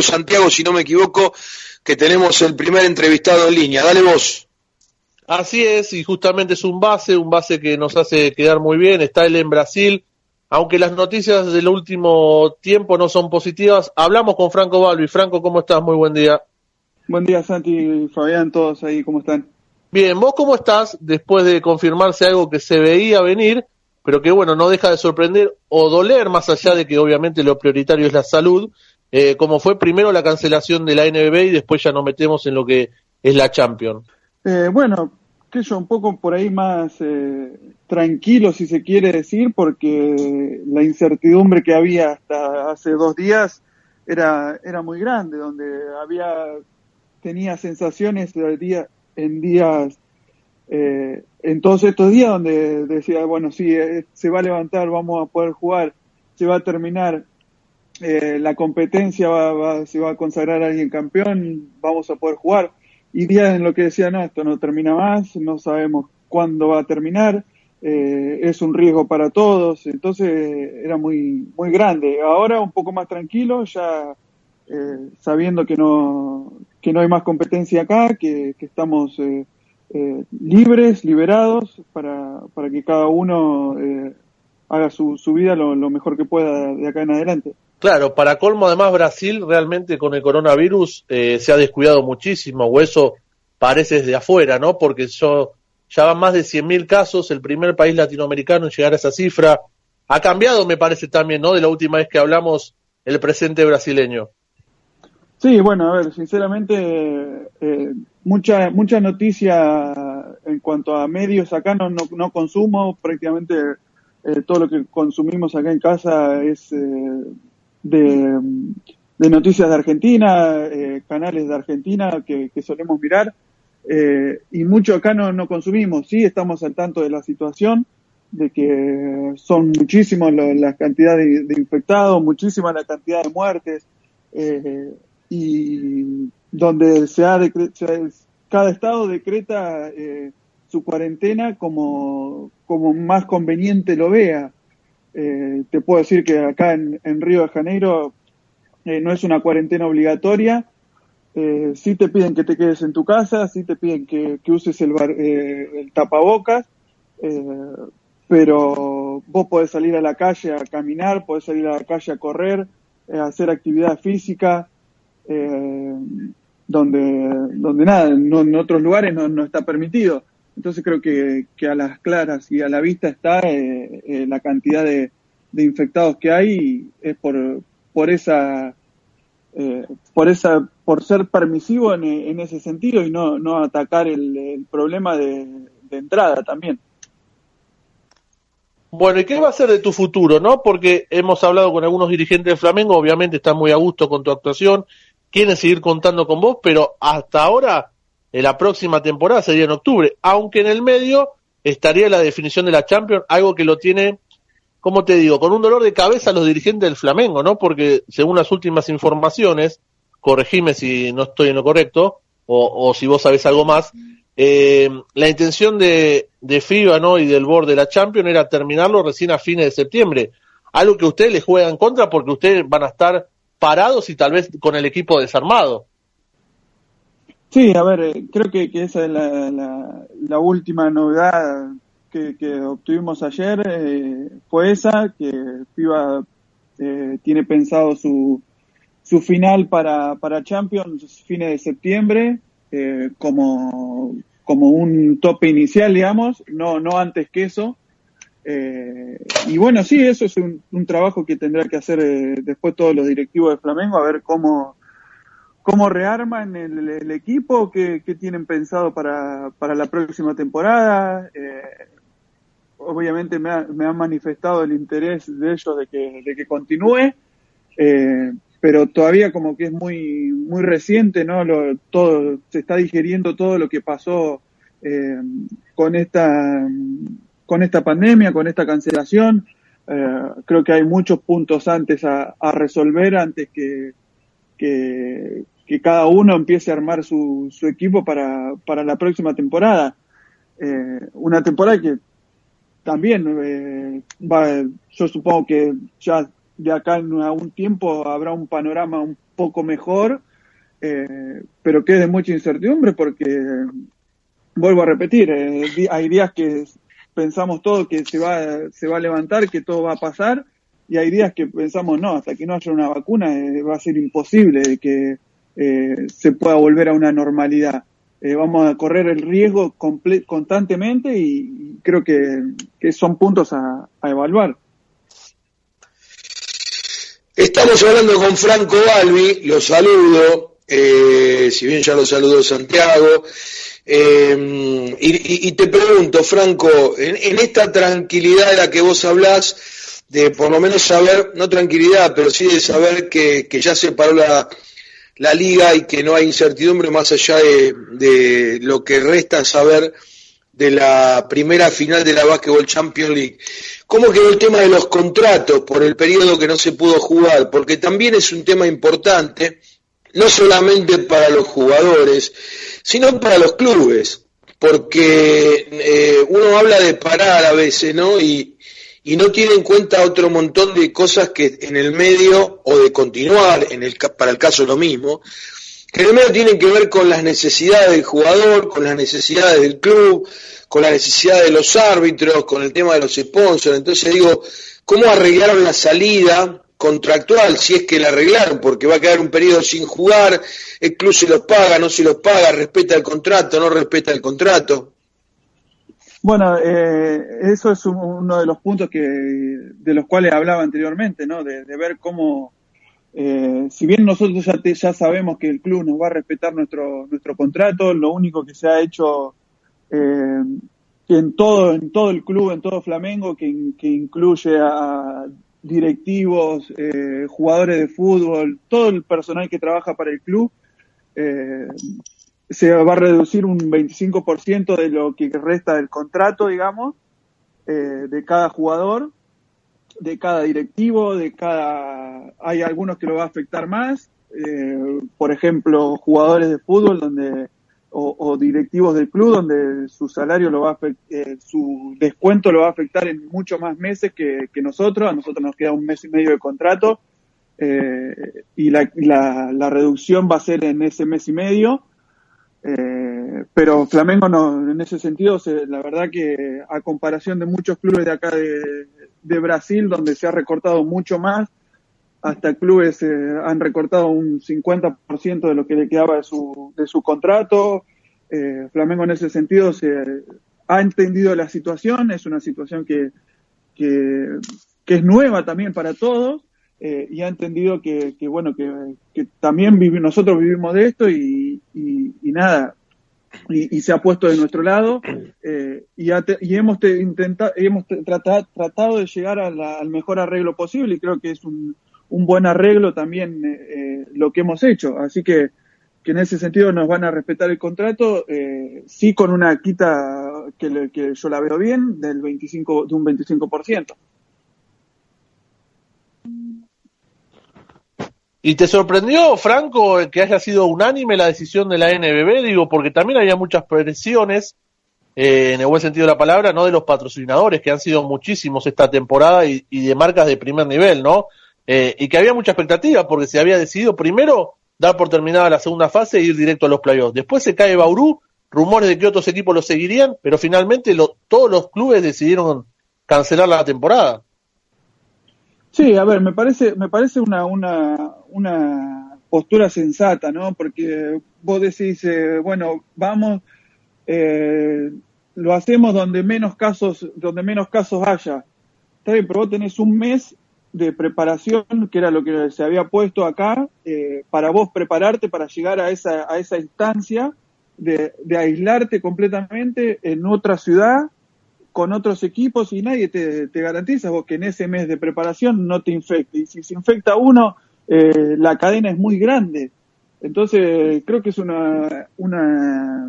creo, Santiago, si no me equivoco, que tenemos el primer entrevistado en línea. Dale vos. Así es, y justamente es un base, un base que nos hace quedar muy bien. Está él en Brasil, aunque las noticias del último tiempo no son positivas. Hablamos con Franco Balbi. Franco, ¿cómo estás? Muy buen día. Buen día, Santi y Fabián, todos ahí, ¿cómo están? Bien, ¿vos cómo estás después de confirmarse algo que se veía venir, pero que bueno, no deja de sorprender o doler, más allá de que obviamente lo prioritario es la salud, eh, como fue primero la cancelación de la NBB y después ya nos metemos en lo que es la Champions? Eh, bueno, que yo un poco por ahí más eh, tranquilo, si se quiere decir, porque la incertidumbre que había hasta hace dos días era, era muy grande, donde había, tenía sensaciones de día, en días, eh, en todos estos días donde decía, bueno, sí, eh, se va a levantar, vamos a poder jugar, se va a terminar eh, la competencia, va, va, va a consagrar a alguien campeón, vamos a poder jugar y días en lo que decía, no, esto no termina más, no sabemos cuándo va a terminar, eh, es un riesgo para todos, entonces era muy, muy grande. Ahora un poco más tranquilo, ya eh, sabiendo que no, que no hay más competencia acá, que, que estamos eh, eh libres, liberados, para, para que cada uno haga su, su vida lo, lo mejor que pueda de acá en adelante. Claro, para colmo además Brasil realmente con el coronavirus eh, se ha descuidado muchísimo, o eso parece desde afuera, ¿no? Porque yo, ya van más de 100.000 casos, el primer país latinoamericano en llegar a esa cifra. Ha cambiado, me parece también, ¿no? De la última vez que hablamos, el presente brasileño. Sí, bueno, a ver, sinceramente, eh, mucha mucha noticia en cuanto a medios acá no, no, no consumo, prácticamente eh, todo lo que consumimos acá en casa es eh, de, noticias de Argentina, eh, canales de Argentina que, solemos mirar, eh, y mucho acá no, no consumimos, sí estamos al tanto de la situación, de que son muchísimos la cantidad de, de, infectados, muchísima la cantidad de muertes, eh, y donde se ha, se cada estado decreta eh, su cuarentena como, como más conveniente lo vea. Eh, te puedo decir que acá en, en Río de Janeiro eh, no es una cuarentena obligatoria. Eh, sí te piden que te quedes en tu casa, sí te piden que, uses el, bar, eh, el tapabocas, eh, pero vos podés salir a la calle a caminar, podés salir a la calle a correr, a hacer actividad física, donde, donde nada, no, en otros lugares no, no está permitido. Entonces creo que, que, a las claras y a la vista está eh, eh, la cantidad de, infectados que hay y es por, por esa, eh, por esa, por ser permisivo en, en, ese sentido y no, no atacar el, problema de, de, entrada también. Bueno, ¿y qué va a ser de tu futuro, no? Porque hemos hablado con algunos dirigentes de Flamengo, obviamente están muy a gusto con tu actuación, quieren seguir contando con vos, pero hasta ahora de la próxima temporada sería en octubre, aunque en el medio estaría la definición de la Champions, algo que lo tiene, como te digo, con un dolor de cabeza los dirigentes del Flamengo, ¿no? Porque según las últimas informaciones, corregime si no estoy en lo correcto, o, o si vos sabés algo más, eh, la intención de, de FIBA, ¿no? Y del board de la Champions era terminarlo recién a fines de septiembre, algo que ustedes les juegan contra porque ustedes van a estar parados y tal vez con el equipo desarmado. Sí, a ver, eh, creo que, esa es la, la, la, última novedad que, que obtuvimos ayer, eh, fue esa, que FIBA eh, tiene pensado su, su final para, para Champions fines de septiembre, eh, como, como un tope inicial, digamos, no, no antes que eso. Eh, y bueno, sí, eso es un, un trabajo que tendrá que hacer después todos los directivos de Flamengo, a ver cómo cómo rearman el, el equipo, qué, qué, tienen pensado para, para la próxima temporada. Eh, obviamente me, ha, me, han manifestado el interés de ellos de que, de que continúe, eh, pero todavía como que es muy, muy reciente, ¿no? Lo, todo, se está digiriendo todo lo que pasó eh, con esta, con esta pandemia, con esta cancelación. Creo que hay muchos puntos antes a, a resolver antes que, que, que, cada uno empiece a armar su, su equipo para, para, la próxima temporada. Eh, una temporada que también eh, va, yo supongo que ya de acá en algún tiempo habrá un panorama un poco mejor, eh, pero que es de mucha incertidumbre porque, vuelvo a repetir, eh, hay días que pensamos todo que se va, se va a levantar, que todo va a pasar, y hay días que pensamos, no, hasta que no haya una vacuna va a ser imposible que se pueda volver a una normalidad. vamos a correr el riesgo constantemente y, creo que, son puntos a evaluar. Estamos hablando con Franco Balbi, lo saludo, eh, si bien ya lo saludó Santiago, eh, y, te pregunto, Franco, en, esta tranquilidad de la que vos hablás, de por lo menos saber, no tranquilidad, pero sí de saber que, ya se paró la, la, liga y que no hay incertidumbre más allá de, de lo que resta saber de la primera final de la Basketball Champions League. ¿Cómo quedó el tema de los contratos por el periodo que no se pudo jugar? Porque también es un tema importante, no solamente para los jugadores, sino para los clubes, porque eh, uno habla de parar a veces, ¿no? Y, y no tiene en cuenta otro montón de cosas que en el medio, o de continuar, en el, para el caso lo mismo, que primero tienen que ver con las necesidades del jugador, con las necesidades del club, con la necesidad de los árbitros, con el tema de los sponsors. Entonces digo, ¿cómo arreglaron la salida contractual si es que la arreglaron? Porque va a quedar un periodo sin jugar, el club se los paga, no se los paga, respeta el contrato, no respeta el contrato. Bueno, eh, eso es uno de los puntos que de los cuales hablaba anteriormente, ¿no? De, ver cómo eh, si bien nosotros ya, ya sabemos que el club nos va a respetar nuestro, nuestro contrato, lo único que se ha hecho eh, en, todo, en todo el club, en todo Flamengo, que, incluye a directivos, eh, jugadores de fútbol, todo el personal que trabaja para el club, eh, se va a reducir un 25% de lo que resta del contrato, digamos, de cada jugador de cada directivo, de cada... Hay algunos que lo va a afectar más, eh, por ejemplo, jugadores de fútbol donde o, directivos del club donde su salario lo va a eh, su descuento lo va a afectar en mucho más meses que, nosotros. A nosotros nos queda un mes y medio de contrato eh, y la, la, reducción va a ser en ese mes y medio. Pero Flamengo no, en ese sentido, la verdad que a comparación de muchos clubes de acá de, de Brasil, donde se ha recortado mucho más. Hasta clubes eh, han recortado un 50% de lo que le quedaba de su, de su contrato. Eh, Flamengo en ese sentido se ha entendido la situación, es una situación que, que, es nueva también para todos eh, y ha entendido que, que bueno, que, que también nosotros vivimos de esto y, y, nada, y, se ha puesto de nuestro lado eh, y, y, hemos intentado hemos tratado, tratado de llegar al mejor arreglo posible y creo que es un, un buen arreglo también eh, eh, lo que hemos hecho. Así que, que en ese sentido nos van a respetar el contrato sí con una quita que, que yo la veo bien del 25 de un 25% ¿Y te sorprendió, Franco, que haya sido unánime la decisión de la NBB? Digo, porque también había muchas presiones, eh, en el buen sentido de la palabra, no de los patrocinadores, que han sido muchísimos esta temporada y, de marcas de primer nivel, ¿no? Eh, y que había mucha expectativa porque se había decidido primero dar por terminada la segunda fase e ir directo a los playoffs. Después se cae Bauru, rumores de que otros equipos lo seguirían, pero finalmente todos los clubes decidieron cancelar la temporada. Sí, a ver, me parece, me parece una, una, una postura sensata, ¿no? Porque vos decís, eh, bueno, vamos, eh, lo hacemos donde menos casos, donde menos casos haya. Está bien, pero vos tenés un mes de preparación, que era lo que se había puesto acá, eh, para vos prepararte para llegar a esa, a esa instancia de, de aislarte completamente en otra ciudad con otros equipos y nadie te, garantiza vos que en ese mes de preparación no te infecte. Y si se infecta uno, eh, la cadena es muy grande. Entonces, creo que es una, una,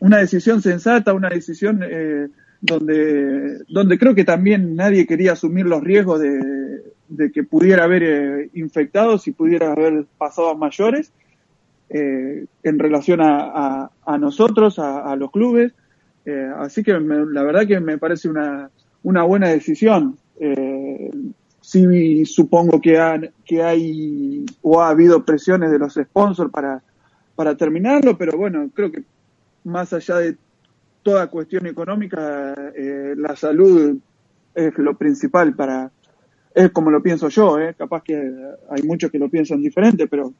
una decisión sensata, una decisión eh, donde, donde creo que también nadie quería asumir los riesgos de, de que pudiera haber eh, infectados y pudiera haber pasado a mayores eh, en relación a, a, nosotros, a los clubes. Así que la verdad que me parece una, una buena decisión. Eh, sí supongo que hay o ha habido presiones de los sponsors para, para terminarlo, pero bueno, creo que más allá de toda cuestión económica, eh, la salud es lo principal para, es como lo pienso yo, eh, capaz que hay muchos que lo piensan diferente, pero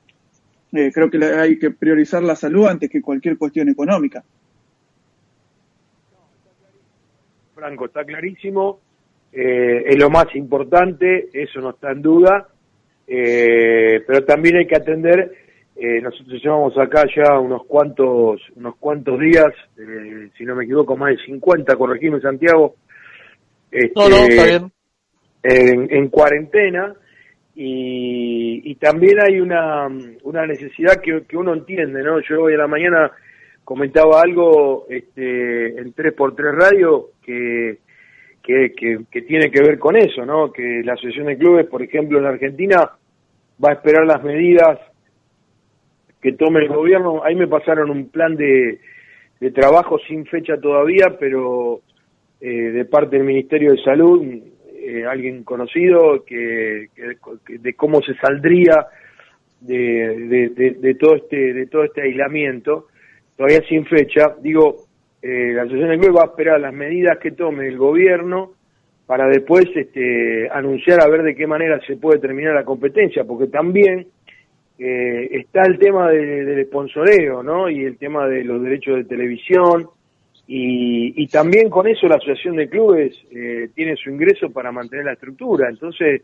eh, creo que hay que priorizar la salud antes que cualquier cuestión económica. Franco, está clarísimo eh, es lo más importante, eso no está en duda, eh, pero también hay que atender, eh, nosotros llevamos acá ya unos cuantos, unos cuantos días, si no me equivoco, más de 50, corregime Santiago, este, En, cuarentena, y, también hay una, una necesidad que, que uno entiende, ¿no? Yo hoy a la mañana comentaba algo este, en 3x3 Radio que que, tiene que ver con eso, ¿no? Que la Asociación de Clubes, por ejemplo, en la Argentina, va a esperar las medidas que tome el gobierno. Ahí me pasaron un plan de, de trabajo sin fecha todavía, pero eh, de parte del Ministerio de Salud, eh, alguien conocido, que, de cómo se saldría de, de, de, todo este de todo este aislamiento, todavía sin fecha. Digo, eh, la Asociación de Clubes va a esperar las medidas que tome el gobierno para después este, anunciar a ver de qué manera se puede terminar la competencia, porque también eh, está el tema del sponsoreo, ¿no? Y el tema de los derechos de televisión, y, también con eso la Asociación de Clubes eh, tiene su ingreso para mantener la estructura. Entonces,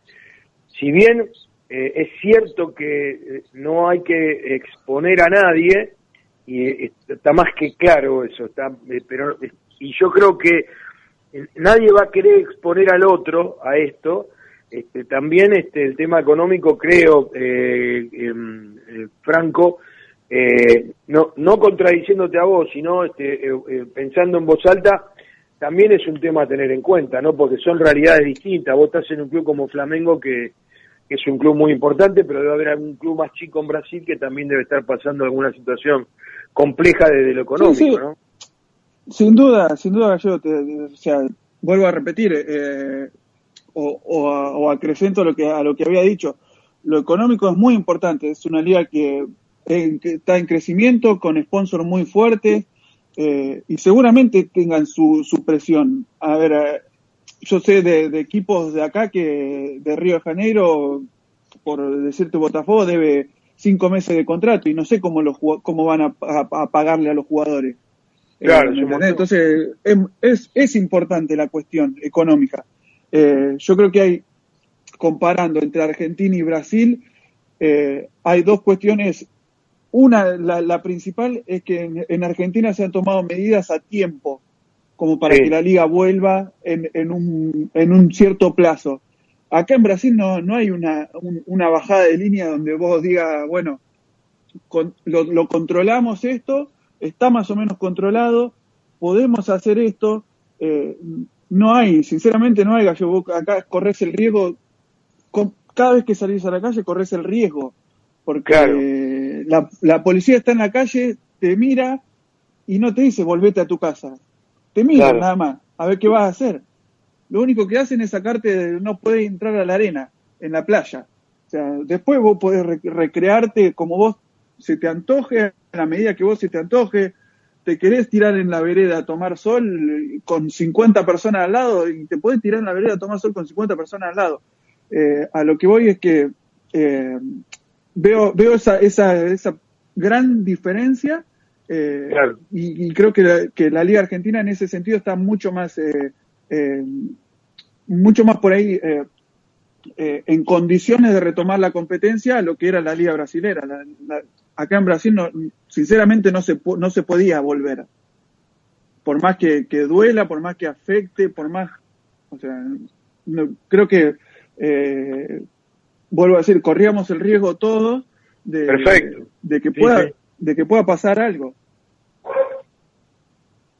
si bien es cierto que no hay que exponer a nadie, y está más que claro eso, está, eh, pero y yo creo que nadie va a querer exponer al otro a esto. Este, también este, el tema económico, creo, eh, em, eh, Franco, no, no contradiciéndote a vos, sino este, pensando en voz alta, también es un tema a tener en cuenta, ¿no? Porque son realidades distintas. Vos estás en un club como Flamengo que es un club muy importante, pero debe haber algún club más chico en Brasil que también debe estar pasando alguna situación compleja desde lo económico, ¿no? Sin duda, sin duda, yo te, o sea, vuelvo a repetir, eh, o, o, acrecento lo que, a lo que había dicho. Lo económico es muy importante, es una liga que, está en crecimiento, con sponsors muy fuertes, eh, y seguramente tengan su, su presión. A ver, eh, yo sé de, equipos de acá que de Río de Janeiro, por decirte Botafogo, debe cinco meses de contrato y no sé cómo los cómo van a, pagarle a los jugadores. Claro, eh, entonces es, es, importante la cuestión económica. Eh, yo creo que hay, comparando entre Argentina y Brasil, eh, hay dos cuestiones. Una, la, principal es que en, Argentina se han tomado medidas a tiempo como para que la liga vuelva en, en, un, en un cierto plazo. Acá en Brasil no, no hay una, una bajada de línea donde vos digas, bueno, lo, controlamos esto, está más o menos controlado, podemos hacer esto. Eh, no hay, sinceramente no hay gallo. acá corres el riesgo, cada vez que salís a la calle corres el riesgo, porque la, la policía está en la calle, te mira y no te dice volvete a tu casa. Te mira nada más, a ver qué vas a hacer. Lo único que hacen es sacarte, no puedes entrar a la arena, en la playa. O sea, después vos podés recrearte como vos se te antoje, a la medida que vos se te antoje. Te querés tirar en la vereda a tomar sol con 50 personas al lado y te podés tirar en la vereda a tomar sol con 50 personas al lado. Eh, a lo que voy es que eh, veo, veo esa, esa, esa gran diferencia eh, y, creo que la, que la Liga Argentina en ese sentido está mucho más, eh, eh, mucho más por ahí en condiciones de retomar la competencia a lo que era la Liga Brasilera. acá en Brasil, no, sinceramente, no se, no se podía volver. Por más que, duela, por más que afecte, por más. O sea, creo que, vuelvo a decir, corríamos el riesgo todos de, de, que pueda de que pueda pasar algo.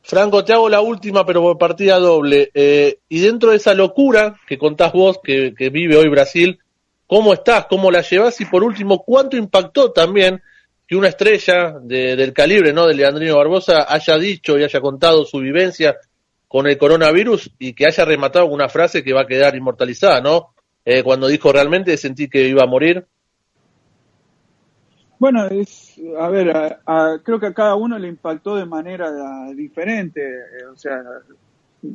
Franco, te hago la última, pero por partida doble. Eh, y dentro de esa locura que contás vos, que, vive hoy Brasil, ¿cómo estás? ¿Cómo la llevas? Y por último, ¿cuánto impactó también que una estrella del calibre, ¿no? De Leandrino Barbosa haya dicho y haya contado su vivencia con el coronavirus y que haya rematado una frase que va a quedar inmortalizada, ¿no? eh, cuando dijo realmente sentí que iba a morir? Bueno, es, a ver, creo que a cada uno le impactó de manera diferente. Eh, o sea,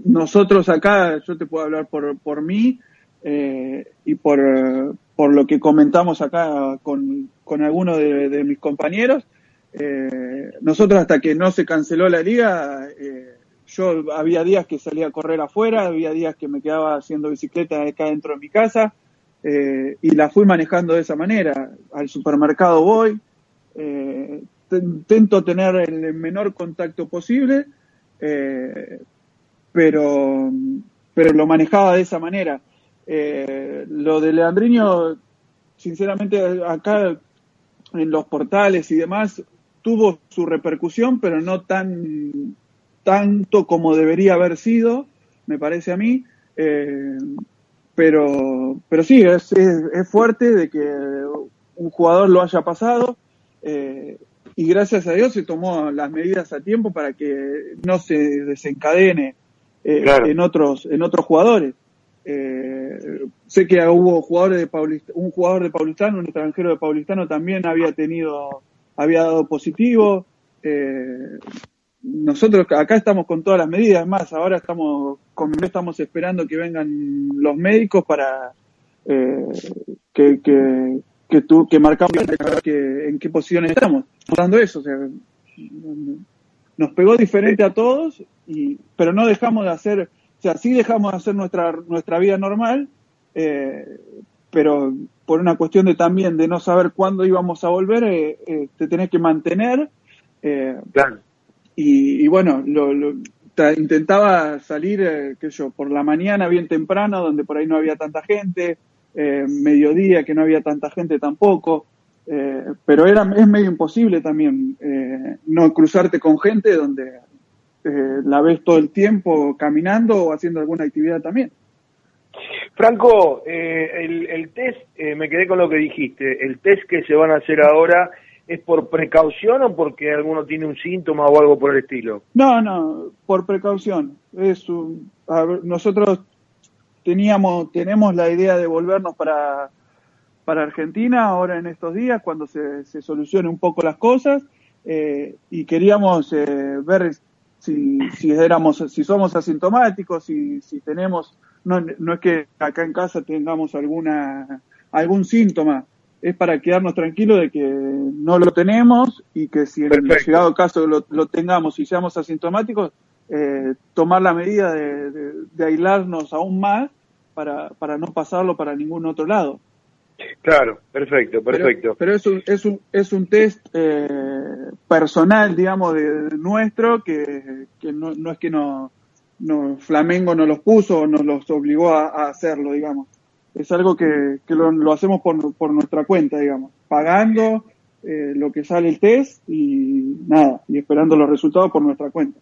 nosotros acá, yo te puedo hablar por, por mí eh, y por, por lo que comentamos acá con, con algunos de, mis compañeros. Eh, nosotros hasta que no se canceló la liga, eh, yo había días que salía a correr afuera, había días que me quedaba haciendo bicicleta acá dentro de mi casa eh, y la fui manejando de esa manera. Al supermercado voy, eh, intento tener el menor contacto posible, eh, pero, pero lo manejaba de esa manera. Lo de Leandriño, sinceramente, acá en los portales y demás, tuvo su repercusión, pero no tan tanto como debería haber sido, me parece a mí. Pero, pero sí, es, es, fuerte de que un jugador lo haya pasado. Eh, y gracias a Dios se tomó las medidas a tiempo para que no se desencadene eh, en otros en otros jugadores. Eh, sé que hubo jugadores de Paulista, un jugador de Paulistano, un extranjero de Paulistano también había tenido, había dado positivo. Eh, nosotros acá estamos con todas las medidas, más ahora estamos con, estamos esperando que vengan los médicos para eh, que, que, que, tú, que marcamos que, en qué posición estamos. Dando eso, o sea, nos pegó diferente a todos, y, pero no dejamos de hacer o sea, sí dejamos de hacer nuestra, nuestra vida normal, eh, pero por una cuestión de también de no saber cuándo íbamos a volver, eh, eh, te tenés que mantener. claro. Y, bueno, lo, intentaba salir, qué yo, por la mañana bien temprano, donde por ahí no había tanta gente, mediodía que no había tanta gente tampoco. pero era es medio imposible también no cruzarte con gente donde eh, la ves todo el tiempo caminando o haciendo alguna actividad también. Franco, eh, el, test, eh, me quedé con lo que dijiste, el test que se van a hacer ahora es por precaución o porque alguno tiene un síntoma o algo por el estilo? No, no, por precaución. Es nosotros teníamos, tenemos la idea de volvernos para, para Argentina ahora en estos días, cuando se, se solucione un poco las cosas, y queríamos ver si, si éramos, si somos asintomáticos, si, si tenemos, no, no es que acá en casa tengamos alguna, algún síntoma, es para quedarnos tranquilos de que no lo tenemos y que si en el llegado caso lo, lo, tengamos y seamos asintomáticos, eh, tomar la medida de, de, aislarnos aún más para, para no pasarlo para ningún otro lado. Claro, perfecto, perfecto. Pero, es, un, es, un, es un test eh, personal, digamos, de, nuestro, que, que no, no, es que no, no, Flamengo nos los puso o nos los obligó a, hacerlo, digamos. Es algo que, que lo, lo, hacemos por, por nuestra cuenta, digamos, pagando eh, lo que sale el test y nada, y esperando los resultados por nuestra cuenta.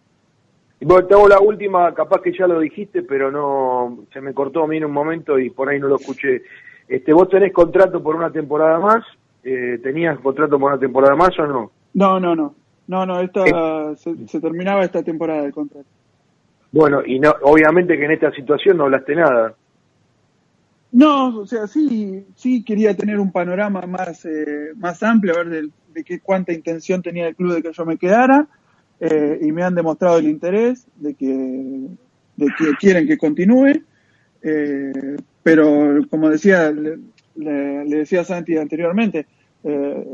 Y bueno, te hago la última, capaz que ya lo dijiste, pero no, se me cortó a mí en un momento y por ahí no lo escuché. Este, ¿Vos tenés contrato por una temporada más? Eh, ¿Tenías contrato por una temporada más o no? No, no, no. No, no, esta, eh. se, terminaba esta temporada del contrato. Bueno, y no, obviamente que en esta situación no hablaste nada. No, o sea, sí, sí quería tener un panorama más, eh, más amplio, a ver de, de qué cuánta intención tenía el club de que yo me quedara, eh, y me han demostrado el interés de que, de que quieren que continúe. Eh, pero como decía, le, decía Santi anteriormente, eh,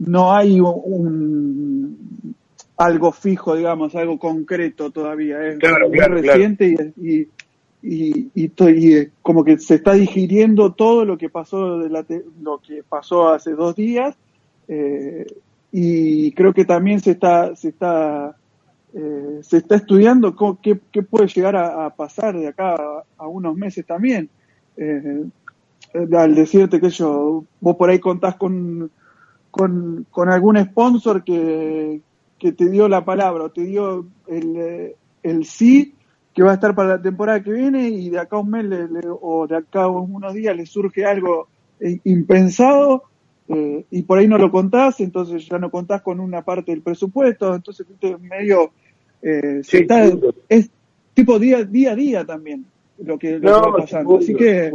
no hay un, algo fijo, digamos, algo concreto todavía, es muy reciente y, y, y, como que se está digiriendo todo lo que pasó de la lo que pasó hace dos días eh, y creo que también se está se está eh, se está estudiando qué, qué, puede llegar a, pasar de acá a, unos meses también. Eh, al decirte que yo, vos por ahí contás con, con, con algún sponsor que, que, te dio la palabra o te dio el, el sí que va a estar para la temporada que viene y de acá a un mes o de acá a unos días le surge algo eh, impensado y por ahí no lo contás, entonces ya no contás con una parte del presupuesto, entonces medio eh, es tipo día, día a día también lo que, lo va pasando. Así que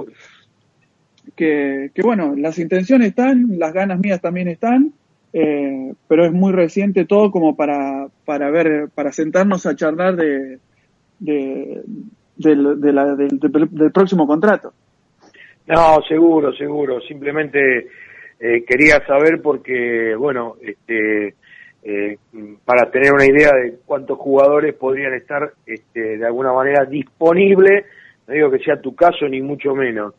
que, que, bueno, las intenciones están, las ganas mías también están, eh, pero es muy reciente todo como para, para ver, para sentarnos a charlar de, de, del, próximo contrato. No, seguro, seguro. Simplemente eh, quería saber porque, bueno, este, eh, para tener una idea de cuántos jugadores podrían estar este, de alguna manera disponibles, no digo que sea tu caso ni mucho menos,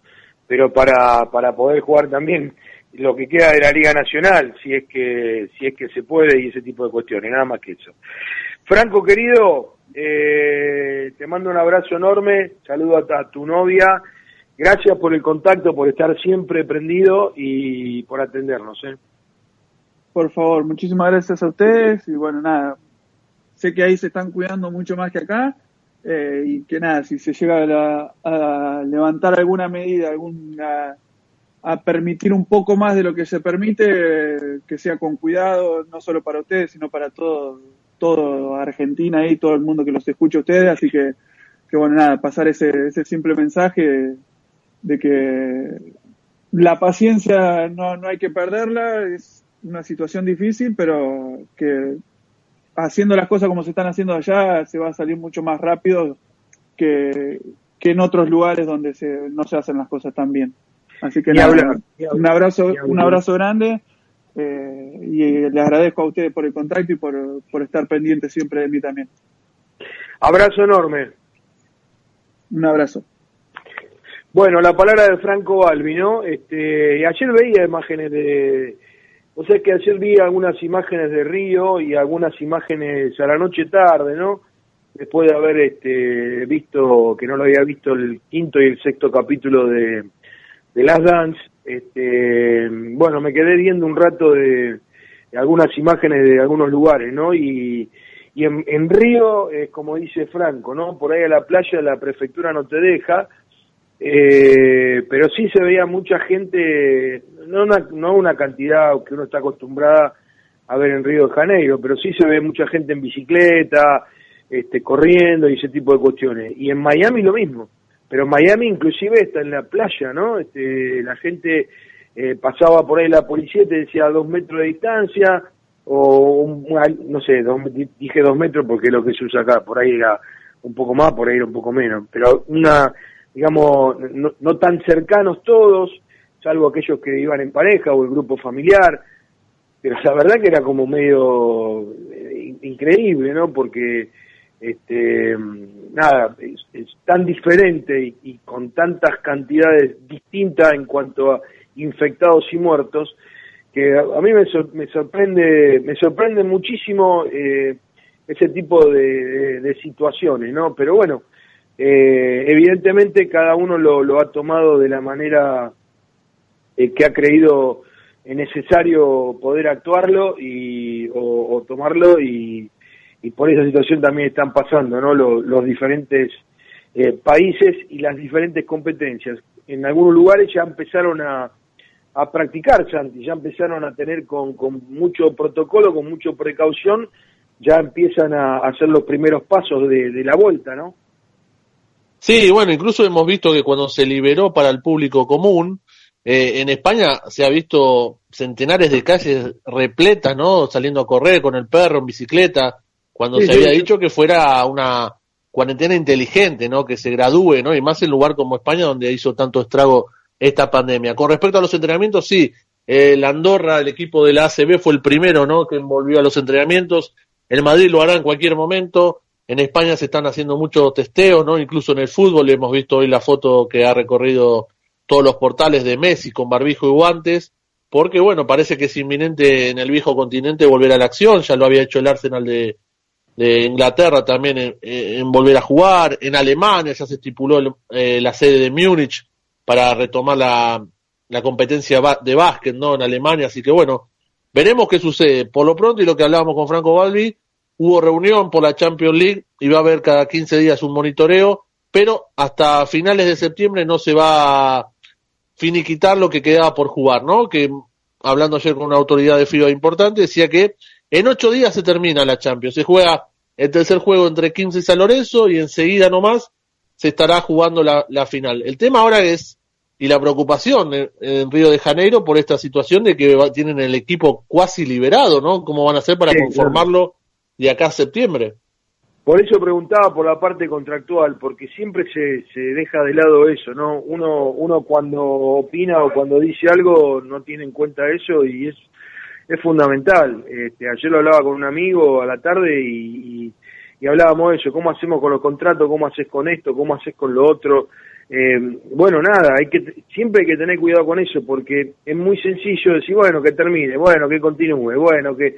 pero para, para poder jugar también lo que queda de la Liga Nacional, si es que si es que se puede y ese tipo de cuestiones, nada más que eso. Franco querido, eh, te mando un abrazo enorme, saludo a, tu novia, gracias por el contacto, por estar siempre prendido y por atendernos. ¿eh? Por favor, muchísimas gracias a ustedes y bueno, nada, sé que ahí se están cuidando mucho más que acá eh, y que nada, si se llega a levantar alguna medida, alguna a permitir un poco más de lo que se permite, que sea con cuidado, no solo para ustedes, sino para todo, todo Argentina y todo el mundo que los escuche ustedes. Así que, que bueno, nada, pasar ese, ese simple mensaje de que la paciencia no, no hay que perderla, es una situación difícil, pero que haciendo las cosas como se están haciendo allá se va a salir mucho más rápido que, que en otros lugares donde se, no se hacen las cosas tan bien. Así que nada, un abrazo, un abrazo grande eh, y le agradezco a ustedes por el contacto y por, por estar pendientes siempre de mí también. Abrazo enorme. Un abrazo. Bueno, la palabra de Franco Balbi, ¿no? Este, ayer veía imágenes de, o sea que ayer vi algunas imágenes de Río y algunas imágenes a la noche tarde, ¿no? Después de haber este, visto, que no lo había visto, el quinto y el sexto capítulo de, de las Dance, este, bueno, me quedé viendo un rato de, algunas imágenes de algunos lugares, ¿no? Y, en, Río, es como dice Franco, ¿no? Por ahí a la playa la prefectura no te deja, eh, pero sí se veía mucha gente, no una, no una cantidad que uno está acostumbrada a ver en Río de Janeiro, pero sí se ve mucha gente en bicicleta, este, corriendo y ese tipo de cuestiones. Y en Miami lo mismo pero Miami inclusive está en la playa, ¿no? Este, la gente eh, pasaba por ahí la policía te decía dos metros de distancia, o no sé, dije dos metros porque es lo que se usa acá, por ahí era un poco más, por ahí era un poco menos, pero una, digamos, no, tan cercanos todos, salvo aquellos que iban en pareja o el grupo familiar, pero la verdad que era como medio eh, increíble, ¿no? Porque este, nada, es, tan diferente y, con tantas cantidades distintas en cuanto a infectados y muertos, que a, mí me, me, sorprende, me sorprende muchísimo eh, ese tipo de, situaciones, ¿no? Pero bueno, eh, evidentemente cada uno lo, lo, ha tomado de la manera eh, que ha creído necesario poder actuarlo y, o tomarlo y y por esa situación también están pasando ¿no? los, diferentes eh, países y las diferentes competencias. En algunos lugares ya empezaron a, practicar, Santi, ya empezaron a tener con, con mucho protocolo, con mucha precaución, ya empiezan a hacer los primeros pasos de, de la vuelta, ¿no? Sí, bueno, incluso hemos visto que cuando se liberó para el público común, eh, en España se ha visto centenares de calles repletas, ¿no? Saliendo a correr con el perro en bicicleta, cuando se había dicho que fuera una cuarentena inteligente, ¿no? Que se gradúe, ¿no? Y más en lugar como España donde hizo tanto estrago esta pandemia. Con respecto a los entrenamientos, sí, el Andorra, el equipo de la ACB fue el primero, ¿no? Que envolvió a los entrenamientos. El Madrid lo hará en cualquier momento. En España se están haciendo muchos testeos, ¿no? Incluso en el fútbol hemos visto hoy la foto que ha recorrido todos los portales de Messi con barbijo y guantes, porque bueno, parece que es inminente en el viejo continente volver a la acción, ya lo había hecho el Arsenal de, de Inglaterra también en, volver a jugar, en Alemania ya se estipuló eh, la sede de Múnich para retomar la, la competencia de básquet ¿no? en Alemania, así que bueno, veremos qué sucede. Por lo pronto, y lo que hablábamos con Franco Balbi, hubo reunión por la Champions League y va a haber cada 15 días un monitoreo, pero hasta finales de septiembre no se va a finiquitar lo que quedaba por jugar, ¿no? Que hablando ayer con una autoridad de FIBA importante, decía que en ocho días se termina la Champions. Se juega el tercer juego entre 15 y San Lorenzo y enseguida nomás se estará jugando la, final. El tema ahora es, y la preocupación en, Río de Janeiro por esta situación de que tienen el equipo cuasi liberado, ¿no? ¿Cómo van a hacer para conformarlo de acá a septiembre? Por eso preguntaba por la parte contractual, porque siempre se, se deja de lado eso, ¿no? Uno, uno cuando opina o cuando dice algo no tiene en cuenta eso y es, es fundamental. Este, ayer lo hablaba con un amigo a la tarde y, y, hablábamos de eso, cómo hacemos con los contratos, cómo haces con esto, cómo haces con lo otro. Eh, bueno, nada, hay que siempre hay que tener cuidado con eso porque es muy sencillo decir, bueno, que termine, bueno, que continúe, bueno, que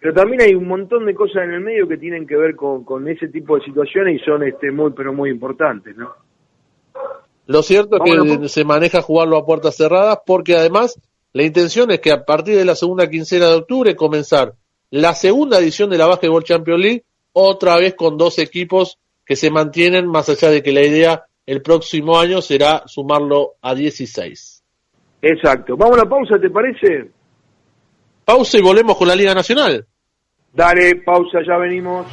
pero también hay un montón de cosas en el medio que tienen que ver con, con ese tipo de situaciones y son este muy pero muy importantes, ¿no? Lo cierto es que se maneja jugarlo a puertas cerradas porque además la intención es que a partir de la segunda quincena de octubre comenzar la segunda edición de la Basketball Champions League otra vez con dos equipos que se mantienen más allá de que la idea el próximo año será sumarlo a 16. Exacto. Vamos a la pausa, ¿te parece? Pausa y volvemos con la Liga Nacional. Dale, pausa, ya venimos.